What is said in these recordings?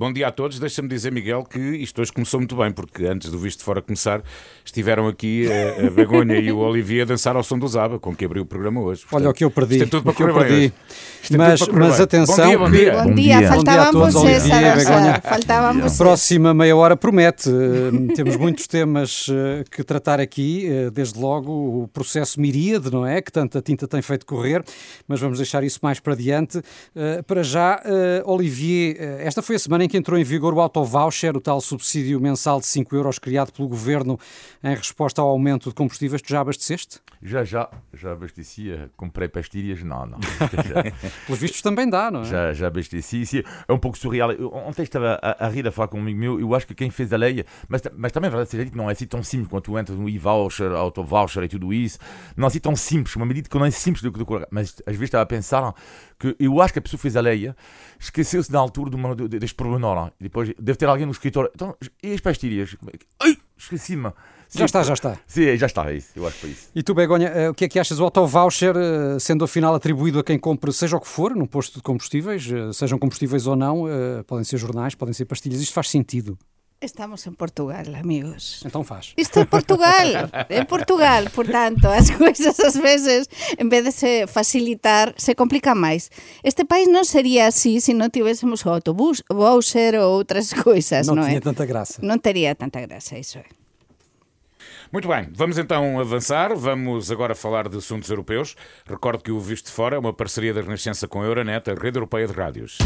Bom dia a todos. Deixa-me dizer, Miguel, que isto hoje começou muito bem, porque antes do Visto de Fora começar, estiveram aqui a, a Begonha e o Olivier a dançar ao som do Zaba, com que abriu o programa hoje. Portanto, Olha o que eu perdi. Isto é tudo para correr bem. Isto é Mas, tudo para correr mas bem. atenção. Bom dia, bom dia. Bom, Bom dia, faltavam a todos, vocês. Faltavam A vocês. próxima meia hora promete. Eh, Temos muitos temas eh, que tratar aqui, eh, desde logo o processo miríade, não é? Que tanta tinta tem feito correr, mas vamos deixar isso mais para diante. Eh, Para já, eh, Olivier, eh, esta foi a semana em que entrou em vigor o auto-voucher, o tal subsídio mensal de 5 euros criado pelo governo em resposta ao aumento de combustíveis. Tu já abasteceste? Já, já, já abasteci, eh, comprei pastilhas, não, não. Pelos vistos também dá, não é? já, já abasteci. Sim, é um pouco surreal. Eu, ontem estava a, a rir a falar com um amigo meu, eu acho que quem fez a lei, mas, mas também é verdade, seja dito, não é assim tão simples quando tu entras no e-voucher, auto-voucher e tudo isso. Não é assim tão simples, uma medida que não é simples do que do Mas às vezes estava a pensar que eu acho que a pessoa fez a lei esqueceu-se na altura de uma, de, deste problema. E depois deve ter alguém no escritório. Então, e as pastilhas? É Ai, esqueci-me. Já está, já está. Sim, já está, é isso. Eu acho que foi isso. E tu, Begonha, eh, o que é que achas do auto-voucher, eh, sendo afinal atribuído a quem compra, seja o que for, num posto de combustíveis, eh, sejam combustíveis ou não, podem ser jornais, podem ser pastilhas, isto faz sentido? Estamos en Portugal, amigos. Então faz. Isto é Portugal, é Portugal, portanto, as coisas ás veces, en vez de se facilitar, se complican máis. Este país non sería así se non tivésemos o autobús, o voucher ou outras coisas, não non, tinha é? tanta graça. Non teria tanta graça, iso é. Muito bem, vamos então avançar. Vamos agora falar de assuntos europeus. Recordo que o Visto de Fora é uma parceria da Renascença com a Euronet, a rede europeia de rádios.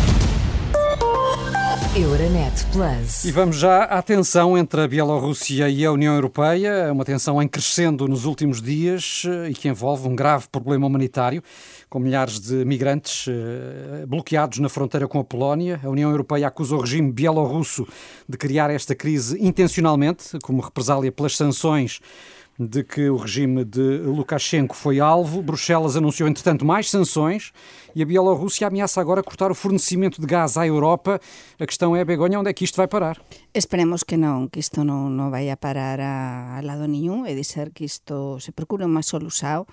Euronet Plus. E vamos já à tensão entre a Bielorrússia e a União Europeia, é uma tensão em crescendo nos últimos dias eh, e que envolve um grave problema humanitário, com milhares de migrantes eh, bloqueados na fronteira com a Polónia. A União Europeia acusa o regime bielorrusso de criar esta crise intencionalmente, como represália pelas sanções de que o regime de Lukashenko foi alvo. Bruxelas anunciou, entretanto, mais sanções e a Bielorrússia ameaça agora cortar o fornecimento de gás à Europa. A questão é, Begonha, onde é que isto vai parar? Esperemos que non, que isto non, non vai parar a, a lado e de ser que isto se procure unha solución.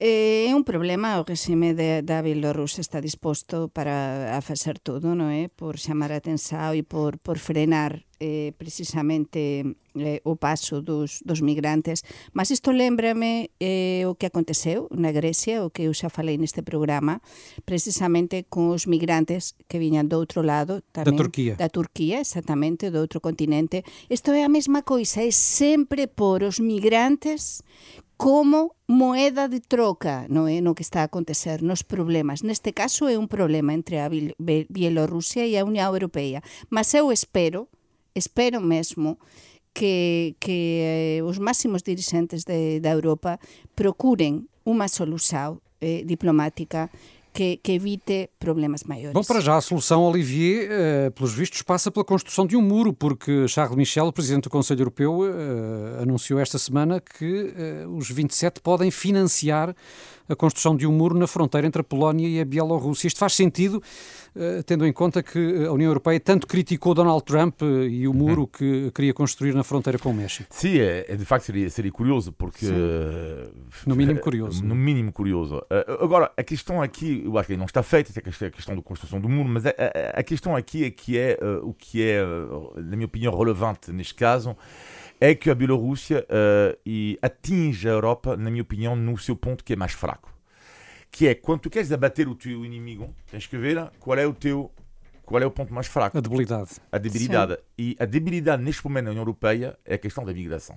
Eh, É un problema, o regime de, da Bielorrusia está disposto para a facer todo, non é? Por chamar a atenção e por, por frenar eh, precisamente eh, o paso dos, dos migrantes. Mas isto lembrame eh, o que aconteceu na Grecia, o que eu xa falei neste programa, precisamente con os migrantes que viñan do outro lado, tamén, Turquía. da Turquía, exactamente, do outro continente. Isto é a mesma coisa, é sempre por os migrantes como moeda de troca no, é? no que está a acontecer nos problemas. Neste caso é un problema entre a Bielorrusia e a Unión Europea. Mas eu espero, espero mesmo, que, que eh, os máximos dirigentes de, da Europa procuren unha solución eh, diplomática que, que evite problemas maiores. Bom, para já a solução, Olivier, eh, pelos vistos, passa pela construção de um muro, porque Charles Michel, Presidente do Conselho Europeu, eh, anunciou esta semana que eh, os 27 podem financiar a construção de um muro na fronteira entre a Polónia e a Bielorrússia. Isto faz sentido, eh, tendo em conta que a União Europeia tanto criticou Donald Trump eh, e o muro que queria construir na fronteira com o México. Sim, é, é de facto seria, seria curioso, porque. eh, No mínimo curioso. No mínimo curioso. Eh, agora, a questão aqui, eu acho que não está feita, é a questão- da construção do muro, mas a, questão aqui é que é eh, o que é, eh, na minha opinião, relevante neste caso, é que a Bielorrússia e atinge a Europa, na minha opinião, no seu ponto que é mais fraco. Que é quando tu queres abater o teu inimigo, tens que ver qual é o teu. Qual é o ponto mais fraco? A debilidade. A debilidade. E a debilidade neste momento na União Europeia é a questão da migração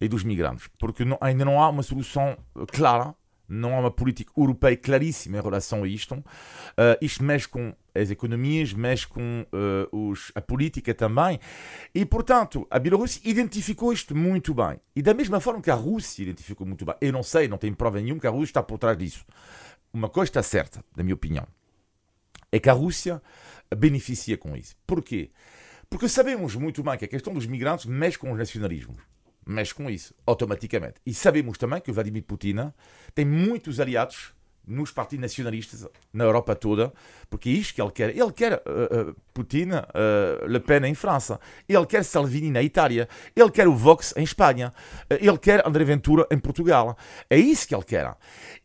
e dos migrantes. Porque não- ainda não há uma solução clara, não há uma política europeia claríssima em relação a isto. Eh, isto mexe com as economias, mexe com eh, os, a política também. E, portanto, a Bielorrússia identificou isto muito bem. E da mesma forma que a Rússia identificou muito bem. Eu não sei, não tenho prova nenhuma que a Rússia está por trás disso. Uma coisa está certa, na minha opinião é que a Rússia beneficia com isso. Porquê? Porque sabemos muito bem que a questão dos migrantes mexe com os nacionalismos. Mexe com isso, automaticamente. E sabemos também que o Vladimir Putin tem muitos aliados nos partidos nacionalistas na Europa toda, porque é isto que ele quer. Ele quer uh, uh, Putin, uh, Le Pen em França, ele quer Salvini na Itália, ele quer o Vox em Espanha, ele quer André Ventura em Portugal. É isso que ele quer.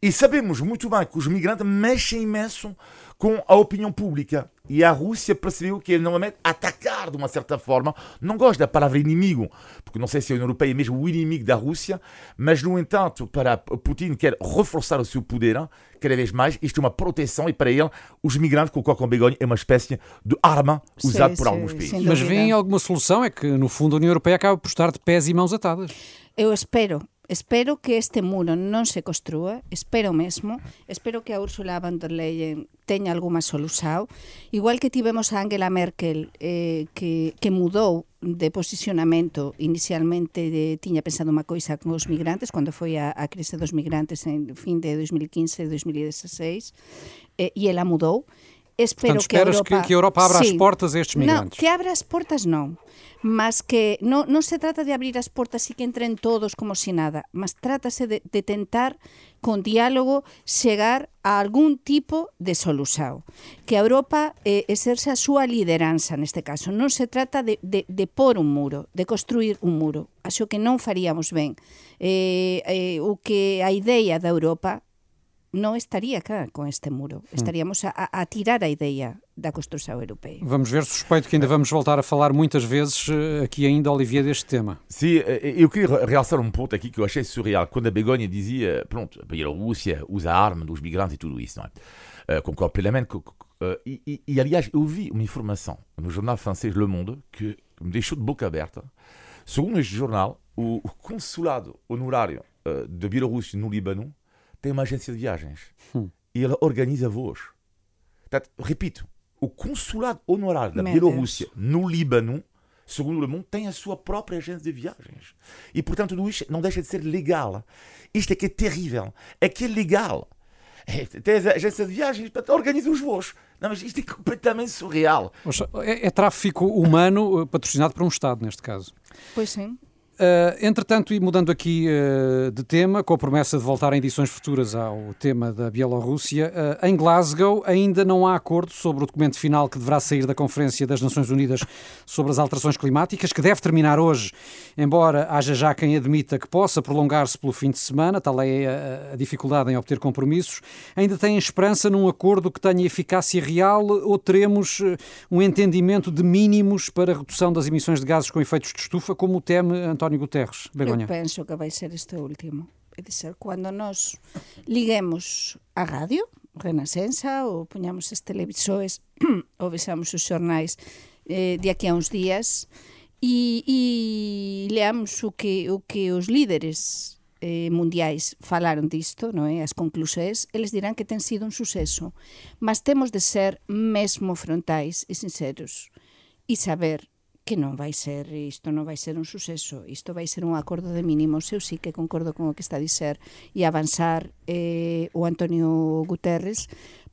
E sabemos muito bem que os migrantes mexem imenso com a opinião pública. E a Rússia percebeu que ele normalmente atacar de uma certa forma, não gosto da palavra inimigo, porque não sei se a União Europeia é mesmo o inimigo da Rússia, mas no entanto, para Putin quer reforçar o seu poder cada vez mais, isto é uma proteção e para ele os migrantes, colocam Begonha, é uma espécie de arma usada por alguns países. Mas vem alguma solução? É que no fundo a União Europeia acaba por estar de pés e mãos atadas. Eu espero, Espero que este muro non se construa, espero mesmo, espero que a Úrsula von der Leyen teña alguma solución. Igual que tivemos a Angela Merkel eh, que, que mudou de posicionamento inicialmente de, tiña pensado unha coisa con os migrantes cando foi a, a crise dos migrantes en fin de 2015 2016 eh, e ela mudou espero Portanto, que a Europa... Que, que a Europa abra sí, as portas a estes migrantes. Non, que abra as portas non mas que non se trata de abrir as portas e que entren todos como si nada, mas trátase de, de tentar con diálogo chegar a algún tipo de solución. Que a Europa eh, exerce a súa lideranza neste caso. Non se trata de, de, de pôr un muro, de construir un muro. Acho que non faríamos ben. Eh, eh, o que a ideia da Europa non estaría cá con este muro. Estaríamos a, a tirar a ideia da construção europeia. Vamos ver, suspeito que ainda vamos voltar a falar muitas vezes eh, aqui ainda, Olivier, deste tema. Sim, eh, eu queria realçar um ponto aqui que eu achei surreal. Quando a Begonha dizia, pronto, a Bielorrússia usa a arma dos migrantes e tudo isso, não é? Concordo plenamente. E, e, e, aliás, eu vi uma informação no jornal francês Le Monde que me deixou de boca aberta. Segundo este jornal, o, o consulado honorário da Bielorrússia no Líbano tem uma agência de viagens hum. e ela organiza voos. Portanto, repito, o consulado honorário da Bielorrússia no Líbano, segundo o mundo, tem a sua própria agência de viagens. E, portanto, tudo isto não deixa de ser legal. Isto é que é terrível. É que é legal. É, tem a agência de viagens, portanto, organiza os voos. Não, mas isto é completamente surreal. É, é tráfico humano eh, patrocinado por um Estado, neste caso. Pois sim. Uh, entretanto, e mudando aqui uh, de tema, com a promessa de voltar em edições futuras ao tema da Bielorrússia, uh, em Glasgow ainda não há acordo sobre o documento final que deverá sair da Conferência das Nações Unidas sobre as Alterações Climáticas, que deve terminar hoje, embora haja já quem admita que possa prolongar-se pelo fim de semana, tal é a, a dificuldade em obter compromissos. Ainda têm esperança num acordo que tenha eficácia real ou teremos um entendimento de mínimos para a redução das emissões de gases com efeitos de estufa, como teme António António Guterres, Begoña? Eu penso que vai ser este último. É dizer, cando nos liguemos a radio, Renascença, ou poñamos as televisores, ou vexamos os xornais eh, de aquí a uns días, e, e leamos o que, o que os líderes eh, mundiais falaron disto, é? as conclusões, eles dirán que ten sido un suceso. Mas temos de ser mesmo frontais e sinceros e saber que non vai ser, isto non vai ser un suceso, isto vai ser un acordo de mínimos, eu sí que concordo con o que está a dizer, e avanzar eh, o Antonio Guterres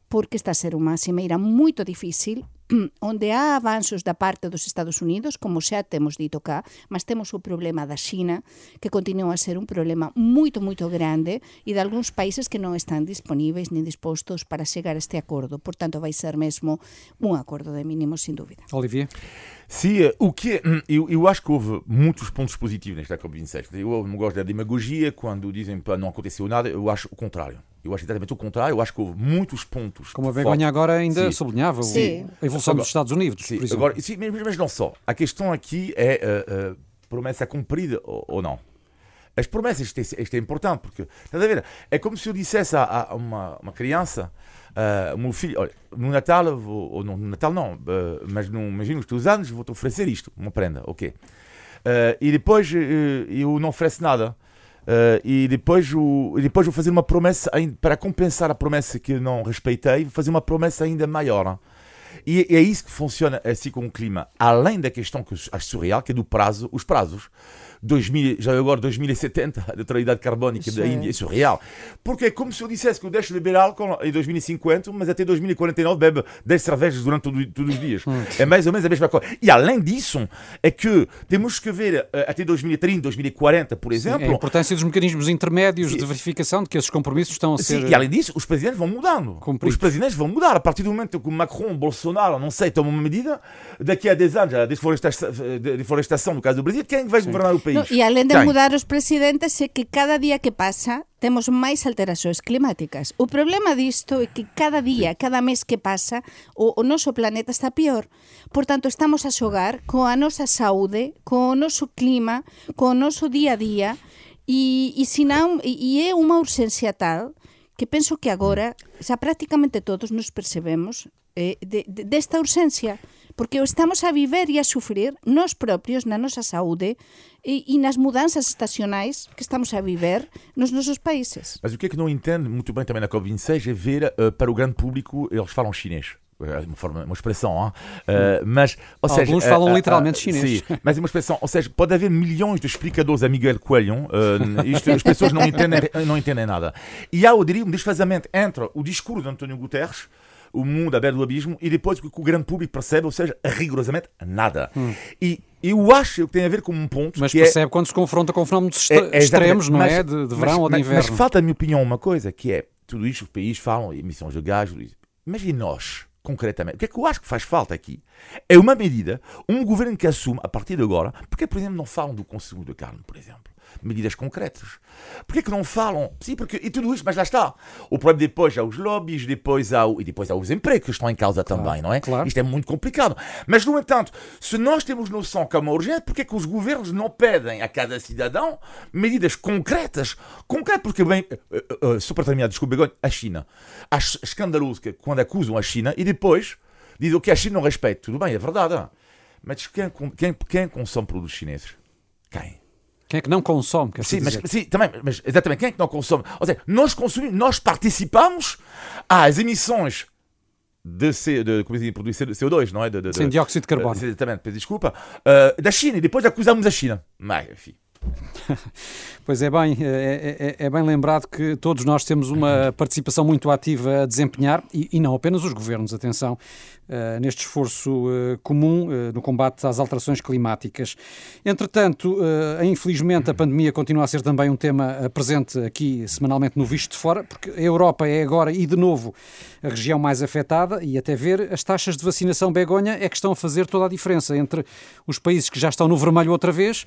porque está a ser unha cimeira moito difícil onde há avanços da parte dos Estados Unidos, como xa temos dito cá, mas temos o problema da China, que continua a ser un problema moito, moito grande, e de algúns países que non están disponíveis ni dispostos para chegar a este acordo. Portanto, vai ser mesmo un acordo de mínimos, sin dúvida. Olivier? Sim, eh, o que é, eu, eu acho que houve muitos pontos positivos nesta COP26. Eu não gosto da demagogia, quando dizem que não aconteceu nada, eu acho o contrário. Eu acho exatamente o contrário. Eu acho que houve muitos pontos. Como a Begonha agora ainda sim. sublinhava sim. a evolução agora, dos Estados Unidos, sim, por exemplo. Agora, sim, mas, mas não só. A questão aqui é uh, uh, promessa cumprida ou, ou, não. As promessas, isto é, isto é importante, porque, estás a ver? É como se eu dissesse a, a uma, uma criança, uh, meu filho, olha, no Natal, vou, ou no Natal não, uh, mas no, imagina os teus anos, vou-te oferecer isto, uma prenda, ok. Uh, e depois eu não ofereço nada. Uh, e depois, o, depois vou fazer uma promessa, para compensar a promessa que não respeitei, vou fazer uma promessa ainda maior. E é isso que funciona assim com o clima. Além da questão que acho surreal, que é do prazo, os prazos. 2000, já agora 2070, a neutralidade carbónica da Índia, é surreal. Porque é como se eu dissesse que eu deixo de beber álcool em 2050, mas até 2049 bebe 10 cervejas durante todo, todos os dias. É mais ou menos a mesma coisa. E além disso, é que temos que ver uh, até 2030, 2040, por exemplo. Sim, a importância dos mecanismos intermédios de verificação de que esses compromissos estão a ser. Sim, e além disso, os presidentes vão mudando. Cumpridos. Os presidentes vão mudar. A partir do momento que Macron, Bolsonaro, não sei, toma uma medida, daqui a 10 anos, a desflorestação, deforestação no caso do Brasil, quem vai Sim. governar o país? feixo. No, e alén de Caen. mudar os presidentes é que cada día que pasa temos máis alteracións climáticas. O problema disto é que cada día, sí. cada mes que pasa, o, o noso planeta está peor. Por tanto, estamos a xogar coa nosa saúde, co noso clima, co noso día a día, e, e, senón, e é unha urxencia tal que penso que agora xa prácticamente todos nos percebemos eh, de, de, desta urxencia porque estamos a viver e a sufrir nós propios na nosa saúde e, e nas mudanças estacionais que estamos a viver nos nosos países. Mas o que é que não entende muito bem também na COP26 é ver uh, para o grande público, eles falam chinês uma, forma, uma expressão, uh, mas, ou seja, alguns falam uh, literalmente uh, chinês. Sim, mas é uma expressão, ou seja, pode haver milhões de explicadores a Miguel Coelho, isto, as pessoas não entendem, não entendem nada. E há, eu diria, um desfazamento entre o discurso de António Guterres o mundo beira do abismo e depois o que o grande público percebe, ou seja, rigorosamente nada. Hum. E eu acho que tem a ver com um ponto. Mas é percebe é, quando se confronta com fenómenos é, é extremos, não mas, é? De, de verão mas, ou de inverno. Mas falta, na minha opinião, uma coisa que é tudo isto, os países falam, emissões de gás, imagine nós concretamente. O que é que eu acho que faz falta aqui? É uma medida, um governo que assume, a partir de agora, porque, por exemplo, não falam do consumo de carne, por exemplo medidas concretas. Porquê que não falam? Sim, porque, e tudo isso, mas lá está. O problema depois há os lobbies, depois há, o, e depois há os empregos que estão em causa claro, também, não é? Claro. Isto é muito complicado. Mas, no entanto, se nós temos noção que é uma urgente, porquê que os governos não pedem a cada cidadão medidas concretas? Concretas, porque, bem, uh, uh, só para terminar, desculpa, a China. Acho escandaloso que quando acusam a China e depois dizem que a China não respeita. Tudo bem, é verdade. Mas quem, quem, quem consome produtos chineses? Quem? Quem é que não consome? Sim, mas, sim, também, mas exatamente, quem é que não consome? Ou seja, nós consumimos, nós participamos às emissões de, C, de, como é produzir CO2, não é? De, de, Sim, dióxido de carbono. Uh, exatamente, desculpa. Uh, da China, e depois acusamos a China. Mas, enfim. Pois é bem, é, é, é, bem lembrado que todos nós temos uma participação muito ativa a desempenhar, e, e não apenas os governos, atenção, uh, neste esforço uh, comum uh, no combate às alterações climáticas. Entretanto, infelizmente, a pandemia continua a ser também um tema presente aqui semanalmente no Visto de Fora, porque a Europa é agora e de novo a região mais afetada, e até ver as taxas de vacinação begonha é que estão a fazer toda a diferença entre os países que já estão no vermelho outra vez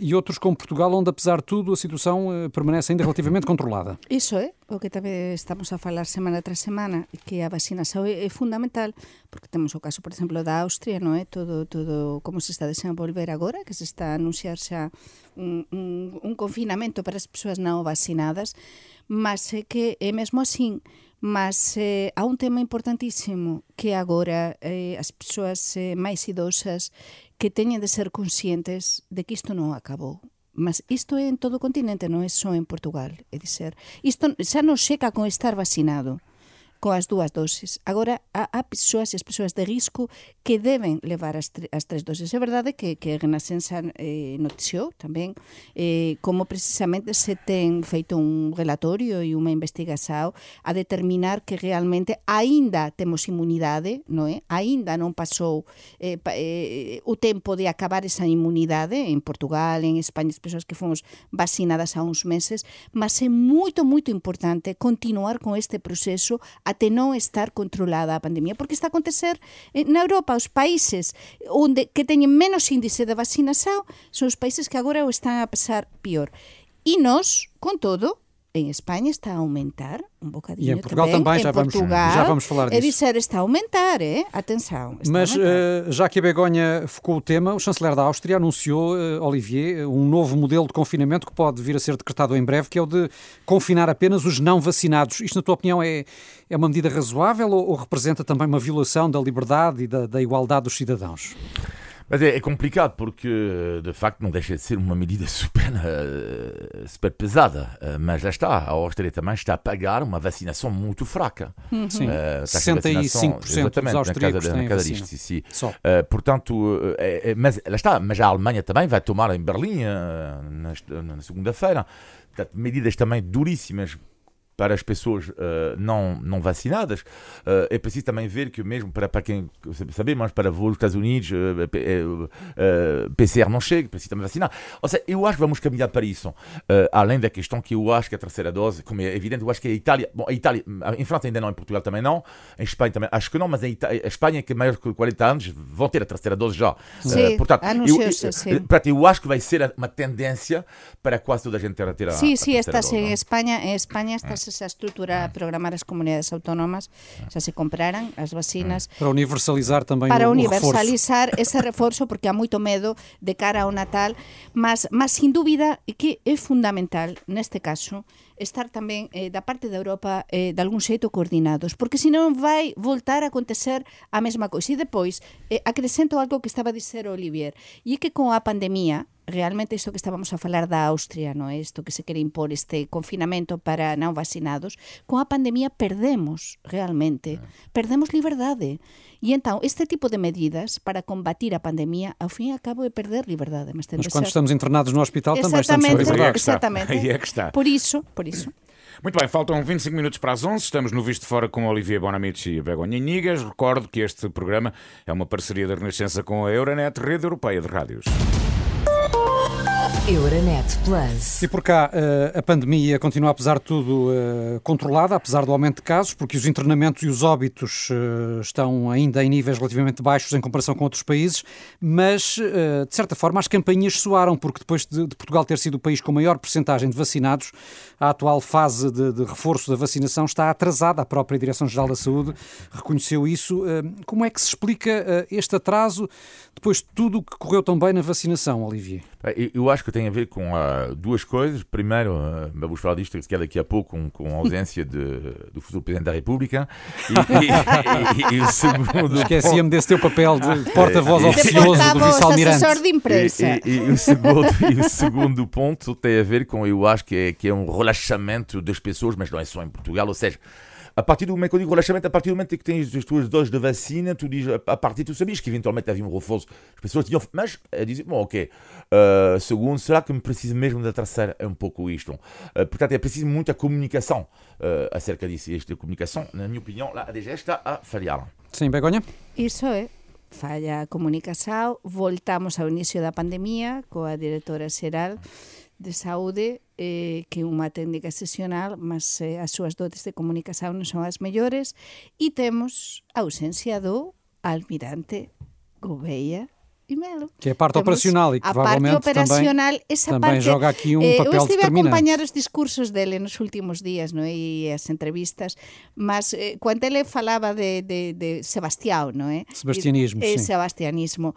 e outros como Portugal, onde apesar de tudo a situação permanece ainda relativamente controlada. Isso é o que também estamos a falar semana tras semana, que a vacinação é, é fundamental, porque temos o caso, por exemplo, da Austria, non é? Todo, todo como se está a desenvolver agora, que se está a anunciar xa un, un, un confinamento para as persoas non vacinadas, mas é que é mesmo así, mas eh, há un tema importantísimo que agora eh, as persoas eh, máis idosas que teñen de ser conscientes de que isto non acabou. Mas isto é en todo o continente, non é só en Portugal. É dizer, isto xa non seca con estar vacinado coas dúas doses. Agora, há, há persoas e as persoas de risco que deben levar as, tre, as tres doses. É verdade que, que a Renascença eh, noticiou tamén eh, como precisamente se ten feito un relatorio e unha investigación a determinar que realmente aínda temos inmunidade, non é? Aínda non pasou eh, pa, eh, o tempo de acabar esa inmunidade en Portugal, en España, as persoas que fomos vacinadas há uns meses, mas é moito, moito importante continuar con este proceso até non estar controlada a pandemia, porque está a acontecer na Europa, os países onde que teñen menos índice de vacinación son os países que agora o están a pasar pior. E nós, con todo, em Espanha está a aumentar um bocadinho e em Portugal também, também já, vamos, já vamos falar disso. É dizer, está a aumentar, é? Atenção. Mas uh, já que a Begonha focou o tema, o chanceler da Áustria anunciou, uh, Olivier, um novo modelo de confinamento que pode vir a ser decretado em breve, que é o de confinar apenas os não vacinados. Isto, na tua opinião, é, é uma medida razoável ou, ou representa também uma violação da liberdade e da, da igualdade dos cidadãos? Mas é, é, complicado porque, de facto, não deixa de ser uma medida super, uh, super pesada. Uh, mas já está, a Áustria também está a pagar uma vacinação muito fraca. Uhum. Sim, uh, 65% exatamente, dos austríacos na cada, disto, sim, sim. Uh, portanto, é, é, mas lá está, mas a Alemanha também vai tomar em Berlim na, na segunda-feira medidas também duríssimas para as pessoas uh, não, não vacinadas, uh, é preciso também ver que mesmo para, para quem saber, mas para voos dos Estados Unidos, uh, PCR não chega, precisa também vacinar. Ou seja, eu acho que vamos caminhar para isso. além da questão que eu acho que a terceira dose, como é evidente, eu acho que a Itália, bom, a Itália, em França ainda não, em Portugal também não, em Espanha também, acho que não, mas a, Itália, a Espanha, que é maior de 40 anos, vão ter a terceira dose já. Sim, portanto, eu, eu, eu acho que vai ser uma tendência para quase toda a gente ter a ter a Sí, sí, estás en España, en España estás esa estrutura a programar as comunidades autónomas, xa se compraran as vacinas. Para universalizar tamén Para o, universalizar reforzo. ese reforzo, porque há moito medo de cara ao Natal, mas, mas sin dúbida que é fundamental, neste caso, estar tamén eh, da parte da Europa eh, de algún xeito coordinados, porque senón vai voltar a acontecer a mesma coisa. E depois, eh, acrescento algo que estaba a dizer Olivier, e é que con a pandemia, realmente isto que estábamos a falar da Austria, no é isto que se quere impor este confinamento para non vacinados, con a pandemia perdemos realmente, perdemos liberdade. E então, este tipo de medidas para combatir a pandemia, ao fin e ao cabo é perder liberdade. Mas, mas quando estamos internados no hospital também estamos sobre liberdade. Exatamente. Aí é que está. Por isso, por isso. Muito bem, faltam 25 minutos para as 11. Estamos no Visto Fora com Olivier Bonamici e Begonha Nigas. Recordo que este programa é uma parceria da Renascença com a Euronet, Rede Europeia de Rádios. Euronet Plus. E por cá, eh, a pandemia continua, apesar de tudo, eh, controlada, apesar do aumento de casos, porque os internamentos e os óbitos eh, estão ainda em níveis relativamente baixos em comparação com outros países, mas, de certa forma, as campanhas soaram, porque depois de Portugal ter sido o país com maior percentagem de vacinados, a atual fase de, de reforço da vacinação está atrasada. A própria Direção-Geral da Saúde reconheceu isso. Como é que se explica este atraso depois de tudo o que correu tão bem na vacinação, Olivier? Eu acho que tem a ver com uh, duas coisas. Primeiro, uh, vamos falar disto que é daqui a pouco, com, com a ausência de, do futuro Presidente da República. E, e, e o segundo. Esqueci-me desse teu papel de porta-voz oficioso do vice-almirante. E, e, e, o segundo, e o segundo ponto tem a ver com, eu acho que é, que é um relaxamento das pessoas, mas não é só em Portugal, ou seja, a partir do momento que eu digo relaxamento, a partir do momento que tens as tuas doses de vacina, tu dizes, a partir tu sabias que eventualmente havia um reforço, as pessoas tinham, mas a dizer, bom, ok, uh, segundo, será que me preciso mesmo da terceira? É um pouco isto. Uh, portanto, é preciso muita comunicação uh, acerca disso. E esta comunicação, na minha opinião, lá a DG está a falhar. Sim, Begonha? Isso é. Falla a comunicação, voltamos ao início da pandemia coa diretora xeral de saúde eh, que unha técnica excepcional, mas eh, as súas dotes de comunicación non son as mellores e temos a ausencia do almirante Gouveia e Melo. Que é a parte Temos operacional e que provavelmente operacional, também, esa também parte, joga aqui um eh, papel Eu estive a acompanhar os discursos dele nos últimos días no? e as entrevistas, mas eh, quando ele falaba de, de, de Sebastião, non é? Sebastianismo, e, sim. Sebastianismo,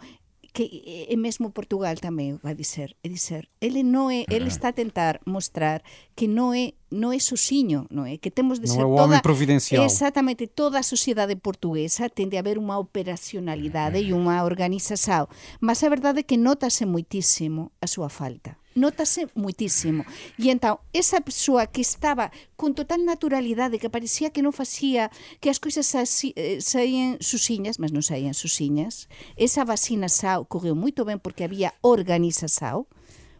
que é mesmo Portugal tamén vai dizer, é dizer, ele non é, ele está a tentar mostrar que non é non é sozinho, non é? Que temos de non ser é o toda providencial. Exactamente, toda a sociedade portuguesa tende a haber unha operacionalidade e unha organización, mas a verdade é que notase moitísimo a súa falta notase muitísimo. E então, esa persoa que estaba con total naturalidade, que parecía que non facía, que as coisas eh, saían susiñas, mas non saían susiñas, esa vacina xa ocorreu moito ben porque había organização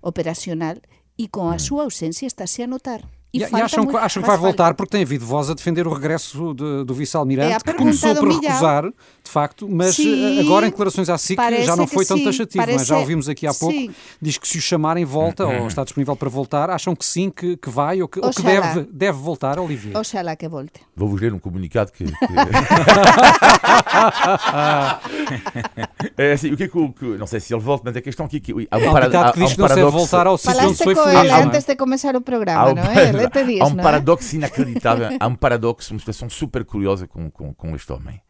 operacional e con a súa ausencia estáse a notar. E, e acham, muito, acham que vai voltar porque tem havido voz a defender o regresso de, do vice-almirante, é que começou por recusar, de facto, mas sim, eh, agora em declarações à SIC já não foi tão sim, taxativo. Parece, mas já ouvimos aqui há pouco, sim. diz que se o chamarem volta ou está disponível para voltar. Acham que sim, que, que vai ou que, ou que deve, deve voltar, Olivia? Oxalá que volte. Vou-vos ler um comunicado que... que... é assim, o que é que, que, Não sei se ele volta, mas a questão aqui... Que, há um, para, há, que diz que não deve voltar ao sítio onde foi feliz. antes de começar o programa, não é? há um paradoxo é? inacreditável, há um paradoxo, uma situação super curiosa com, com, com este homem,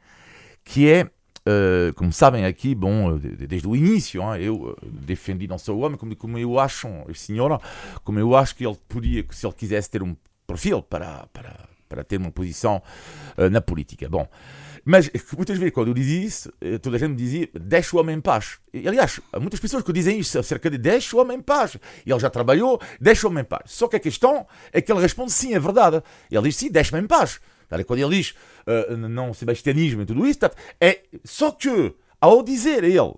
que é, uh, como sabem aqui, bom, desde o início, hein, eu eh, defendi não só o homem, como, como eu acho, a senhora, como eu acho que ele podia, se ele quisesse ter um perfil para, para, para ter uma posição uh, na política. Bom, mas muitas vezes, quando eu dizia isso, eh, toda a gente me dizia: deixa o homem em paz. E, aliás, há muitas pessoas que dizem isso acerca de deixa o homem em paz. E ele já trabalhou, deixa o homem em paz. Só que a questão é que ele responde: sim, é verdade. E ele diz: sim, deixa-me em paz. Quando ele diz uh, não sebastianismo e tudo isso, é só que, ao dizer ele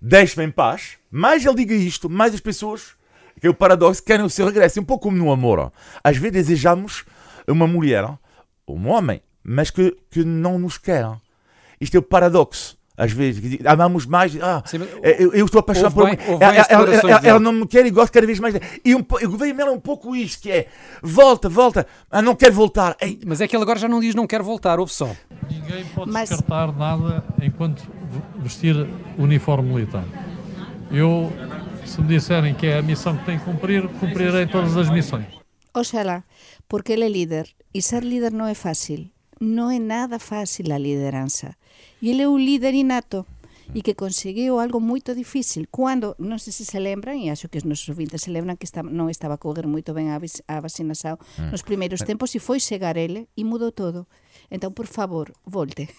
deixa-me em paz, mais ele diga isto, mais as pessoas, que é o paradoxo, querem o seu regresso. É um pouco como no amor. Às vezes desejamos uma mulher, um homem, mas que, que não nos quer. Isto é o paradoxo. Às vezes, amamos mais. Ah, Sim, eu, eu, estou apaixonado por. Bem, ela, ela, ela, ela, não me quer e gosto cada vez mais. E um, o governo é um pouco isso: que é volta, volta, ah, não quer voltar. Ei. Mas é que ele agora já não diz não quer voltar, ouve só. Ninguém pode Mas... descartar nada enquanto vestir uniforme militar. Eu, se me disserem que é a missão que tenho que cumprir, cumprirei todas as missões. Oxalá, porque ele é líder. E ser líder não é fácil. Não é nada fácil a liderança. E ele é um líder inato e que conseguiu algo muito difícil. Quando, não sei se se lembram, e acho que os nossos ouvintes se lembram que está, não estava a correr muito bem a, a vacinação hum. nos primeiros tempos e foi chegar ele e mudou tudo. Então, por favor, volte.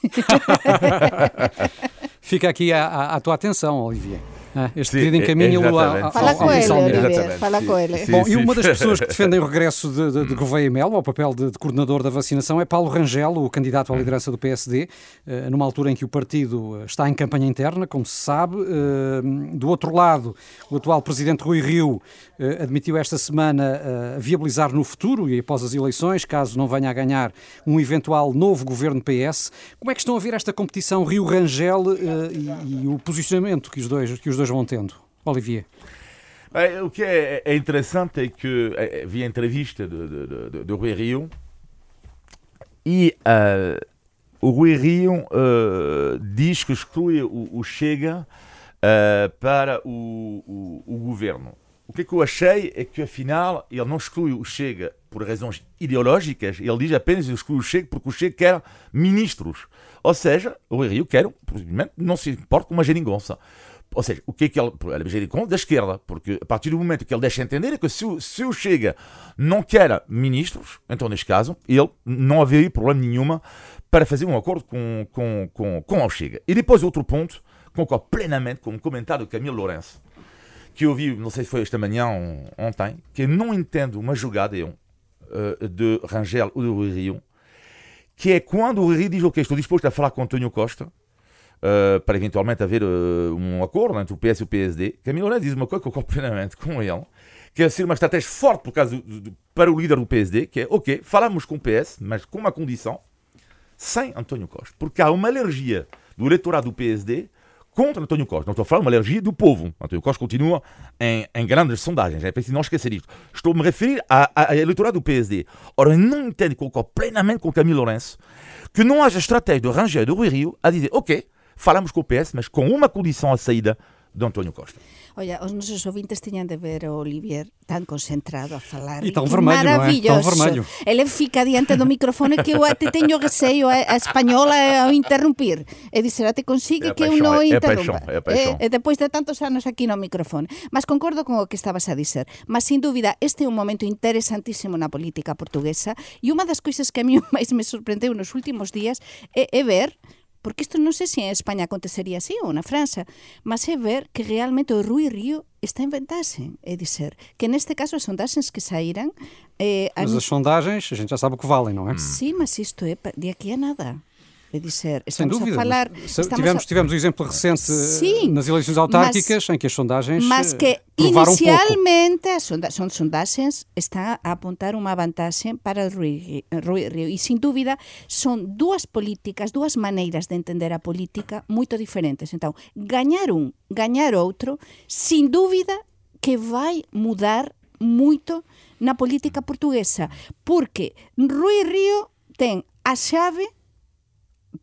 Fica aqui a, a, a tua atenção, Olivier. Ah, este pedido encaminha-lo ao, Fala com ele, Olivier. Fala com ele. Bom, e uma das pessoas que defendem o regresso de, de, de Gouveia Melo ao papel de, de, coordenador da vacinação é Paulo Rangel, o candidato à liderança do PSD, eh, numa altura em que o partido está em campanha interna, como se sabe. Eh, do outro lado, o atual presidente Rui Rio eh, admitiu esta semana viabilizar no futuro e após as eleições, caso não venha a ganhar um eventual novo governo PS. Como é que estão a ver esta competição Rio-Rangel e, e o posicionamento que os dois, que os dois vão tendo? Olivier. É, o que é, é, interessante é que é, vi a entrevista de Rui Rio e uh, o Rui Rio uh, diz que exclui o, o Chega uh, para o, o, o, governo. O que, é que eu achei é que afinal ele não exclui o Chega por razões ideológicas, ele diz apenas que exclui o Chega porque o Chega quer ministros. Ou seja, o Rio quer, não se importa com uma geringonça. Ou seja, o que é que ele. Ele com da esquerda, porque a partir do momento que ele deixa entender é que se o, se o Chega não quer ministros, então neste caso, ele não haveria problema nenhuma para fazer um acordo com, com, com, com o Chega. E depois outro ponto, concordo plenamente com um comentário de Camilo Lourenço, que eu vi, não sei se foi esta manhã ou ontem, que não entendo uma jogada eu, uh, de Rangel ou do Rio, que é quando o Rio diz, ok, estou disposto a falar com António Costa, uh, para eventualmente haver uh, um acordo entre o PS e o PSD, Camilo Lourenço diz uma coisa que eu concordo plenamente com ele, que é ser uma estratégia forte por causa do, do, para o líder do PSD, que é, ok, falamos com o PS, mas com uma condição, sem António Costa. Porque há uma alergia do eleitorado do PSD contra António Costa. Não estou a falar uma alergia do povo. António Costa continua em, em grandes sondagens. É preciso não esquecer isto. Estou a referir à, eleitorado do PSD. Ora, não entendo, concordo plenamente com Camilo Lourenço, que não haja estratégia do Rangel do Rui Rio a dizer, ok, falamos com o PS, mas com uma condição à saída de António Costa. Olha, os nosos ouvintes tiñan de ver o Olivier tan concentrado a falar. E tão vermelho, maravilloso. É? Tão vermelho. Ele fica diante do microfone que eu até teño receio a, a española a interrumpir. E dizer, até consigue é que eu non interrumpa. É paixón, é E, e depois de tantos anos aquí no microfone. Mas concordo con o que estabas a dizer. Mas, sin dúbida, este é un momento interesantísimo na política portuguesa e unha das coisas que a mí máis me sorprendeu nos últimos días é, é ver porque isto non sei se en España acontecería así ou na França, mas é ver que realmente o Rui Río está en vantagem, é dizer, que neste caso as sondagens que saíram... Eh, mas as sondagens, a gente já sabe o que valem, não é? Sim, mas isto é de aqui a nada. É dizer, estamos Sem dúvida, a falar. Tivemos, a... tivemos o exemplo recente Sim, nas eleições autárquicas mas, em que as sondagens. Mas que eh, inicialmente as sonda son sondagens está a apontar uma vantagem para Rui, Rui Rio. E sem dúvida são duas políticas, duas maneiras de entender a política muito diferentes. Então, ganhar um, ganhar outro, sem dúvida que vai mudar muito na política portuguesa. Porque Rui Rio tem a chave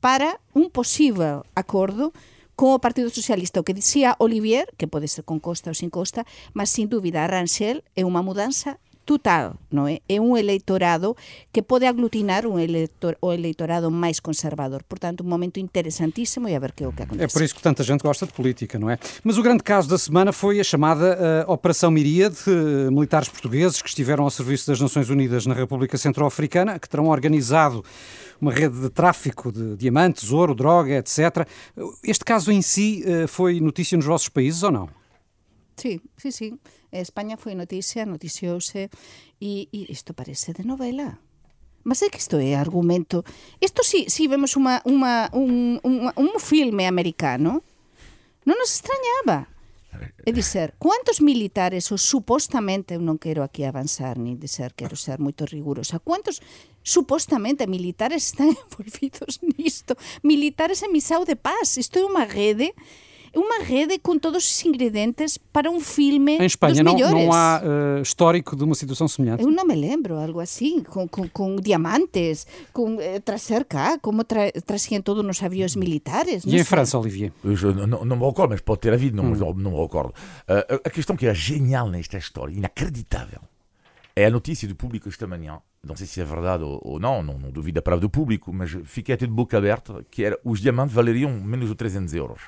para un posible acordo con o Partido Socialista. O que dicía Olivier, que pode ser con Costa ou sin Costa, mas sin dúbida a Ranxel é unha mudanza total, non é? É un eleitorado que pode aglutinar un eleitor, o eleitorado máis conservador. Portanto, un momento interesantíssimo e a ver que é o que acontece. É por isso que tanta gente gosta de política, não é? Mas o grande caso da semana foi a chamada uh, Operação Miríade, uh, militares portugueses que estiveram ao serviço das Nações Unidas na República Centro-Africana, que terão organizado uma rede de tráfico de diamantes, ouro, droga, etc. Este caso em si uh, foi notícia nos vossos países ou não? Sí, sí, sí. España foi noticia, noticiouse e, e isto parece de novela. Mas é que isto é argumento. Isto si, si vemos uma, uma, un, un, un filme americano, non nos extrañaba. É dizer, quantos militares, ou supostamente, eu non quero aquí avanzar, ni dizer, quero ser moito rigurosa, quantos supostamente militares están envolvidos nisto? Militares en misao de paz. Isto é unha rede uma rede com todos os ingredientes para um filme Em Espanha dos não, melhores. não há eh, histórico de uma situação semelhante. Eu não me lembro, algo assim, com, com, com diamantes, com eh, trazer cá, como tra traziam todos nos aviões militares. E em sei. França, Olivier? Je não, não me recordo, mas pode ter havido, não, não, não me recordo. Uh, a questão que é genial nesta história, inacreditável, é a notícia do público esta manhã. Não sei se é verdade ou, ou não, não, não duvido da palavra do público, mas fiquei até de boca aberta, que era os diamantes valeriam menos de 300 euros.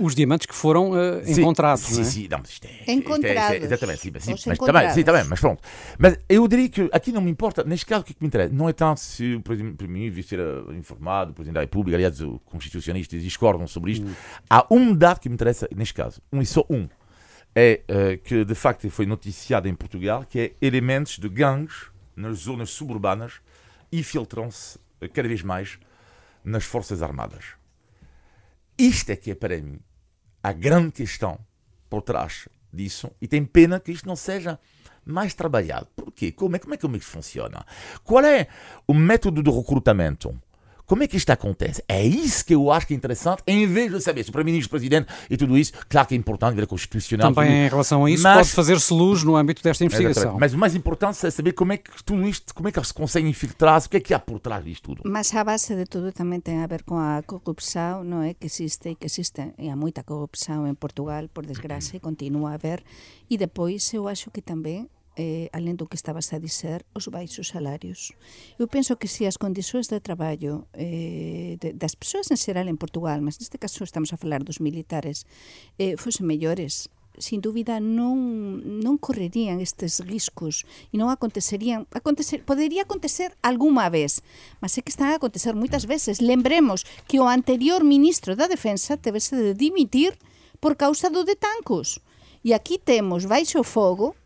Os diamantes que foram eh, Sim, encontrados, sim, é? sim, não, mas isto é, isto é- Encontrados. isto é- exatamente, sim, mas, sim, mas também, sim, também, mas pronto. Mas eu diria que aqui não me importa, neste caso o que, é que me interessa não é tanto se o Primeiro-Ministro ser informado, o Presidente da República, aliás, os constitucionalistas discordam sobre isto. Há um dado que me interessa neste caso, um e só um, é eh, que de facto foi noticiado em Portugal, que é elementos de gangues nas zonas suburbanas infiltram-se eh, cada vez mais nas Forças Armadas. Isto é que é para mim a grande questão por trás disso e tem pena que isto não seja mais trabalhado. Porquê? Como é, como é que como é que isto funciona? Qual é o método de recrutamento? Como é que isto acontece? É isso que eu acho que é interessante, em vez de saber se o Primeiro-Ministro, o Presidente e tudo isso, claro que é importante, ver a Constitucional. Também tudo em relação a isso, Mas- pode fazer-se luz no âmbito desta investigação. Exatamente. Mas o mais importante é saber como é que tudo isto, como é que se consegue infiltrar, o que é que há por trás disto tudo. Mas a base de tudo também tem a ver com a corrupção, não é? Que existe e que existe, e há muita corrupção em Portugal, por desgraça, e continua a haver. E depois eu acho que também, eh, além do que estabas a dizer, os baixos salarios. Eu penso que se as condicións de traballo eh, de, das persoas en xeral en Portugal, mas neste caso estamos a falar dos militares, eh, fosen mellores, sin dúbida non non correrían estes riscos e non acontecerían acontecer podería acontecer algunha vez, mas é que están a acontecer moitas veces. Lembremos que o anterior ministro da Defensa tevese de dimitir por causa do de Tancos. E aquí temos baixo fogo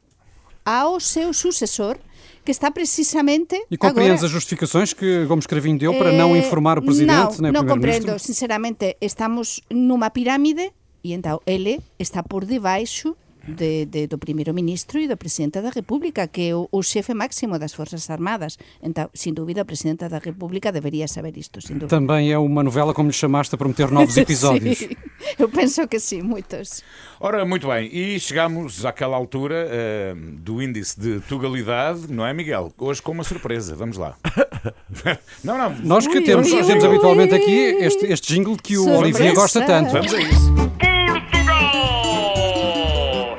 ao seu sucesor que está precisamente E compreendes agora as justificações que Gomes Cravinho deu para não Eh, informar o Presidente nem non, o non Primeiro-Ministro? comprendo, sinceramente, estamos numa pirámide e então ele está por debaixo de, de, do primeiro-ministro e do presidente da República, que é o, o xefe máximo das Forças Armadas. Então, sin dúvida, o presidente da República debería saber isto, sin. Também é uma novela, como lhe chamaste, a prometer novos episódios. Sí, eu penso que sim, muitos. Ora, muito bem, e chegamos àquela altura eh, do índice de tugalidade, não é, Miguel? Hoje com uma surpresa, vamos lá. não, não, Nós que Ui, temos, ui, temos ui, habitualmente ui. aqui este, este jingle que o Surpresa. Olivier gosta tanto. vamos a isso.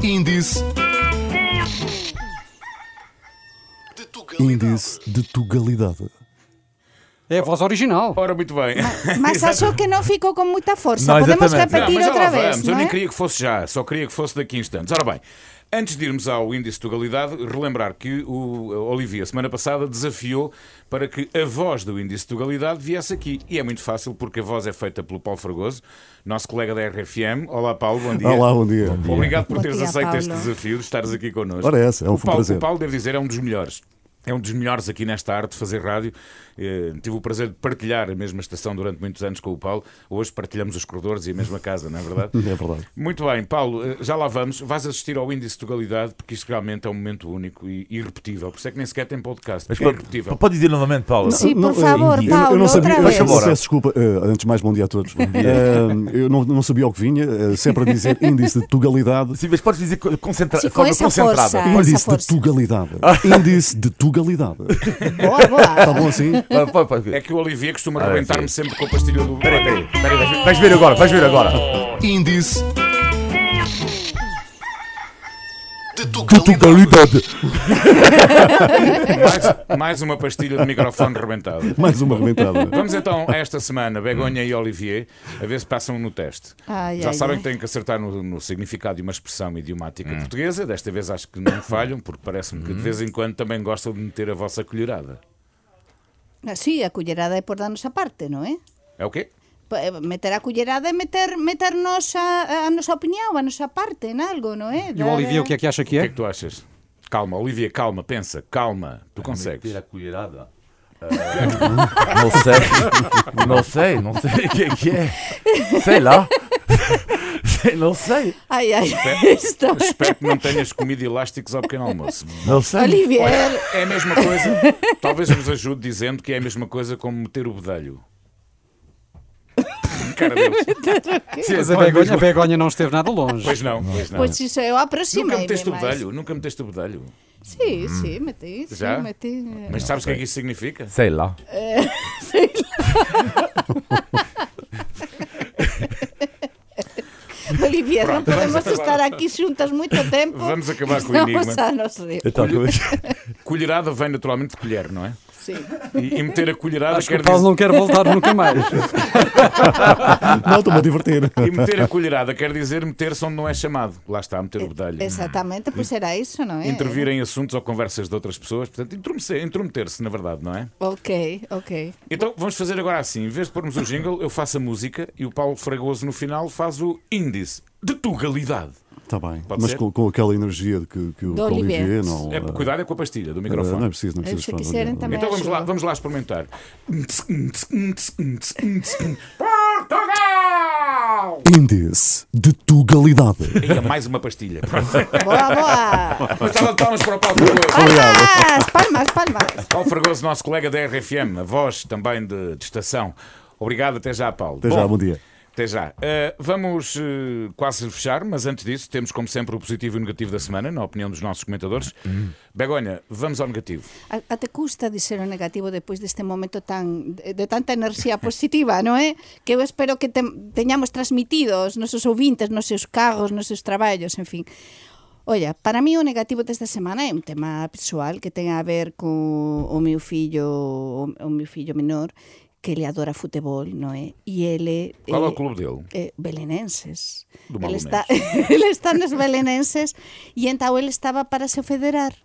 Índice. Índice de tugalidade. É a voz original. Ora, muito bem. Mas acho que não ficou com muita força. Não, Podemos exatamente. Não, repetir mas já lá outra vez, vamos. Eu não nem é? queria que fosse já, só queria que fosse daqui a instantes. Ora bem, antes de irmos ao índice de tugalidade, relembrar que o Olivia, semana passada, desafiou para que a voz do índice de tugalidade viesse aqui. E é muito fácil, porque a voz é feita pelo Paulo Fragoso, nosso colega da RFM. Olá, Paulo, bom dia. Olá, bom dia. Obrigado por Bom teres dia, aceito Paulo. este desafio de estares aqui connosco. Ora, essa, é um o, Paulo, prazer. o Paulo, devo dizer, é um dos melhores. É um dos melhores aqui nesta arte de fazer rádio. Eh, tive o prazer de partilhar a mesma estação durante muitos anos com o Paulo. Hoje partilhamos os corredores e a mesma casa, não é verdade? É verdade. Muito bem, Paulo, eh, já lá vamos. Vais assistir ao índice de legalidade porque isto realmente é um momento único e irrepetível. Por isso é que nem sequer tem podcast. Mas é pode, irrepetível. pode dizer novamente, Paulo? Sim, Não, por eh, favor, eu- Eu, Paulo, eu não sabia, outra eu vez. peço desculpa, eh, antes de mais, bom dia a todos. Eh, eu não, não sabia o que vinha, eh, sempre a dizer índice de tugalidade. Sim, mas podes dizer co- concentra Sim, com forma essa concentrada. força. essa Índice de força. tugalidade. Índice de tugalidade. Boa, boa. Está bom assim? Vai, vai, vai. É que o Olivier costuma arrebentar-me sempre com a pastilha do. Peraí, peraí, peraí, vais ver- vais ver agora, vais ver agora. Índice Mais, mais uma pastilha de microfone rebentada. Mais uma rebentada. Vamos então a esta semana, Begonha e Olivier, a ver se passam no teste. Ai, Já ai, sabem ai. que têm que acertar no, no significado de uma expressão idiomática Hum. portuguesa. Desta vez acho que não falham, porque parece-me que de vez em quando também gostam de meter a vossa colherada. Ah, Sí, a cullerada é por darnos a parte, non é? É o quê? Eh, Meter a cullerada é meter, meternos a, a nosa opinión, a nosa parte en algo, non é? E o Olivier, o que é que acha que O que é é? que tu achas? Calma, Olivia, calma, pensa, calma. Tu consegues. Meter a colherada. Ah, não sei, não sei, não sei o que é que é. Sei lá. sei, não sei. Ai, ai, Espero, isto é... espero que não tenhas comido elásticos ao pequeno almoço. Não sei. Olivier, É a mesma coisa, talvez nos ajude dizendo que é a mesma coisa como meter o bedelho. Cara deles. Sim, Mas a pode- Begonha, a Begonha não esteve nada longe. Pois não, pois não. pois isso eu Nunca aproximei meteste o mais. bedelho, nunca meteste o bedelho. Sim, sim, meti, sim, Já? meti. Mas sabes o que é que isso significa? Sei lá. Olivier, não Pronto, vamos podemos estar aqui juntas muito tempo. Vamos acabar com o enigma. a nos rir. Colherada vem naturalmente de colher, não é? Sim. E, e meter a colherada Acho que quer o Paulo dizer. não quer voltar nunca mais. Não, estou-me a divertir. E meter a colherada quer dizer meter-se onde não é chamado. Lá está, meter o bedelho. Exatamente, pois era isso, não é? Intervir em assuntos ou conversas de outras pessoas, portanto, intrometer- intrometer-se, na verdade, não é? Ok, ok. Então vamos fazer agora assim: em vez de pormos o jingle, eu faço a música e o Paulo Fragoso no final faz o índice de tugalidade. Está bem. Pode Mas com, com aquela energia que, que o Olivier. Não. É, eh, cuidado é com a pastilha do eh, microfone. não é preciso, não é Eh, preciso. se quiserem também. Então vamos lá, vamos lá experimentar. Portugal! Índice de tugalidade. E é mais uma pastilha. Boa, boa. Uma salva de palmas para o Paulo Fragoso. Palmas, palmas, palmas. Paulo Fragoso, nosso colega da RFM, a voz também de, de estação. Obrigado, até já, Paulo. Até já, bom dia. Até já. Uh, vamos uh, quase fechar, mas antes disso, temos como sempre o positivo e o negativo da semana, na opinião dos nossos comentadores. Begonha, vamos ao negativo. Até custa dizer o negativo depois deste momento tan de, de tanta enerxía positiva, non é? Que eu espero que te, teñamos transmitido aos nosos ouvintes nos seus carros, nos seus traballos, en fin. Para mí o negativo desta semana é un tema persoal que ten a ver co o meu fillo, o, o meu fillo menor, que ele adora futebol, non é? E ele... Qual é o eh, clube dele? eh, belenenses. Do ele está, ele está nos belenenses e então ele estaba para se federar.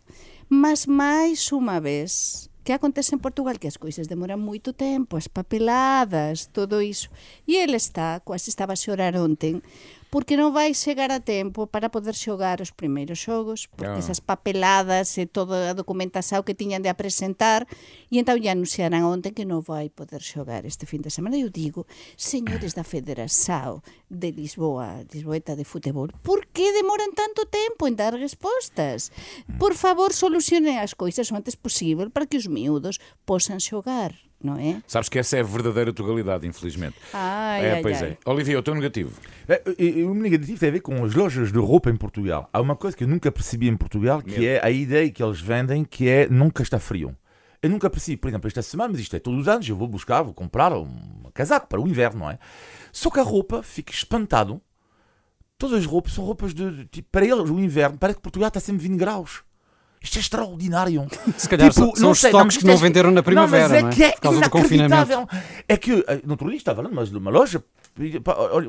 Mas máis unha vez, que acontece en Portugal que as coisas demoran moito tempo, as papeladas, todo iso. E ele está, quase estaba a xorar onten, porque non vai chegar a tempo para poder xogar os primeiros xogos, Ah. porque esas papeladas e toda a documentação que tiñan de apresentar, e entón lle anunciaran onte que non vai poder xogar este fin de semana. Eu digo, señores da Federação de Lisboa, Lisboeta de Futebol, por que demoran tanto tempo en dar respostas? Por favor, solucionen as coisas o antes posible para que os miúdos posan xogar, non é? Sabes que essa é a verdadeira tugalidade, infelizmente. Ai, é, ai, pois ai. é. Olivia, o teu negativo. É, O negativo tem a ver com as lojas de roupa em Portugal. Há uma coisa que eu nunca percebi em Portugal, que Medo. é a ideia que eles vendem, que é nunca está frio. Eu nunca percebi, por exemplo, esta semana, mas isto é todos os anos, eu vou buscar, vou comprar um casaco para o inverno, não é? Só que a roupa fica espantado. Todas as roupas são roupas de, de- tipo, para eles, o inverno, parece que Portugal está sempre 20 graus. Isto é extraordinário. Se calhar Tipo, são- não os sei, estoques que não isto é- venderam na primavera, não, mas é não é? que é inacreditável. É que, eh, no outro dia estava numa uma loja,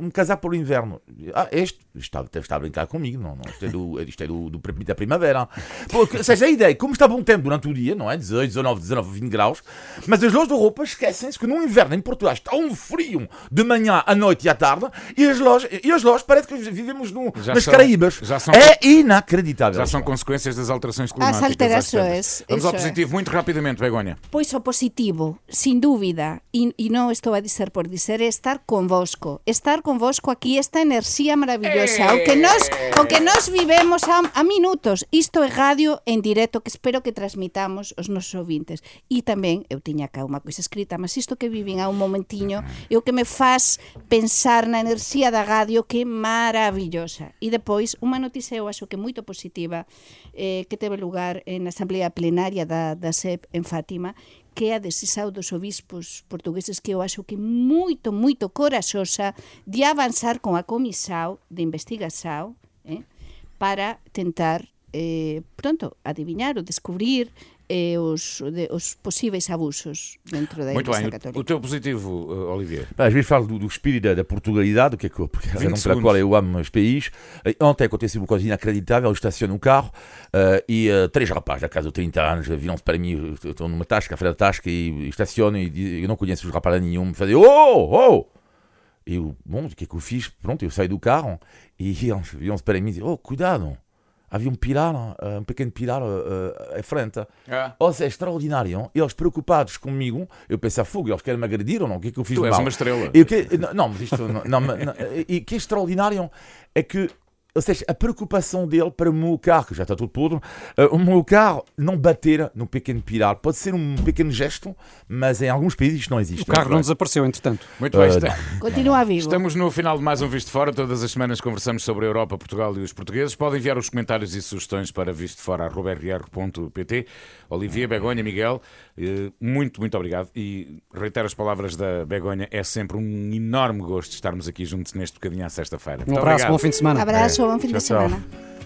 um casaco para o inverno. Ah, este, está, deve estar a brincar comigo, não, não isto é, do, isto é do, do, da primavera. Pô, que- ou seja, a ideia, como está bom tempo durante o dia, não é? 18, 19, 19, 20 graus, mas as lojas de roupa esquecem-se que no inverno em Portugal está um frio de manhã à noite e à tarde e as lojas, e as lojas parece que vivemos no, Já nas são- Caraíbas. são- é inacreditável. Já são consequências das alterações climáticas. Alterações, às tantas. Vamos ao é. positivo, muito rapidamente, Begonha. Pois o positivo, sin dúbida, e, e non estou a dizer por dizer, é estar convosco. Estar convosco aquí, esta enerxía maravillosa. O que nós, o que nós vivemos a, a minutos. Isto é radio en directo que espero que transmitamos os nosos ouvintes. E tamén, eu tiña cá unha coisa escrita, mas isto que viven a un momentiño é o que me faz pensar na enerxía da radio que é maravillosa. E depois, unha noticia eu acho que moito positiva eh, que teve lugar en Asamblea Plenaria da, da SEP en Fátima, que é a decisão dos obispos portugueses que eu acho que moito, moito coraxosa de avanzar con a comisión de investigación eh, para tentar eh, pronto, adivinhar ou descobrir eh, os, de, os possíveis abusos dentro da Muito Igreja bem. O, Católica. o teu positivo, uh, Olivier. Pá, Às vezes falo do, do espírito da, da Portugalidade, que é que, porque é a 20 razão pela segundos. qual eu amo os países. Eh, Ontem aconteceu uma coisa inacreditável. Eu estaciono um carro eh, e eh, três rapazes, da casa de 30 anos, viram-se para mim. Estou numa tasca, a fazer a tasca e estaciono e diz- eu não conheço os rapazes nenhum. Me fazem, oh, oh! E eu, bom, o que é que eu fiz? Pronto, eu saio do carro e eles viram-se para mim e dizem, oh, cuidado. Havia um pilar, uh, um pequeno pilar uh, à frente. Ah. Ou seja, é extraordinário. Eles preocupados comigo, eu pensei, fogo, eles querem me agredir ou não? O que é que eu fiz Tu de és mal? uma estrela. Que, não, mas isto, não, não, não, e o que é extraordinário é que, ou seja, a preocupação dele para o meu carro, que já está tudo podre, eh, o meu carro não bater no pequeno pilar. Pode ser um pequeno gesto, mas em alguns países isto não existe. O carro não desapareceu, entretanto. Muito bem. Uh, está- Continua vivo. Estamos no final de mais um Visto Fora. Todas as semanas conversamos sobre a Europa, Portugal e os portugueses. Podem enviar os comentários e sugestões para vistofora.rr.pt. Olivia, Begonha, Miguel, eh, muito, muito obrigado. E reitero as palavras da Begonha, é sempre um enorme gosto estarmos aqui juntos neste bocadinho à sexta-feira. Um abraço, obrigado. bom fim de semana. Abraço, bom fim de Tchau, tchau. semana.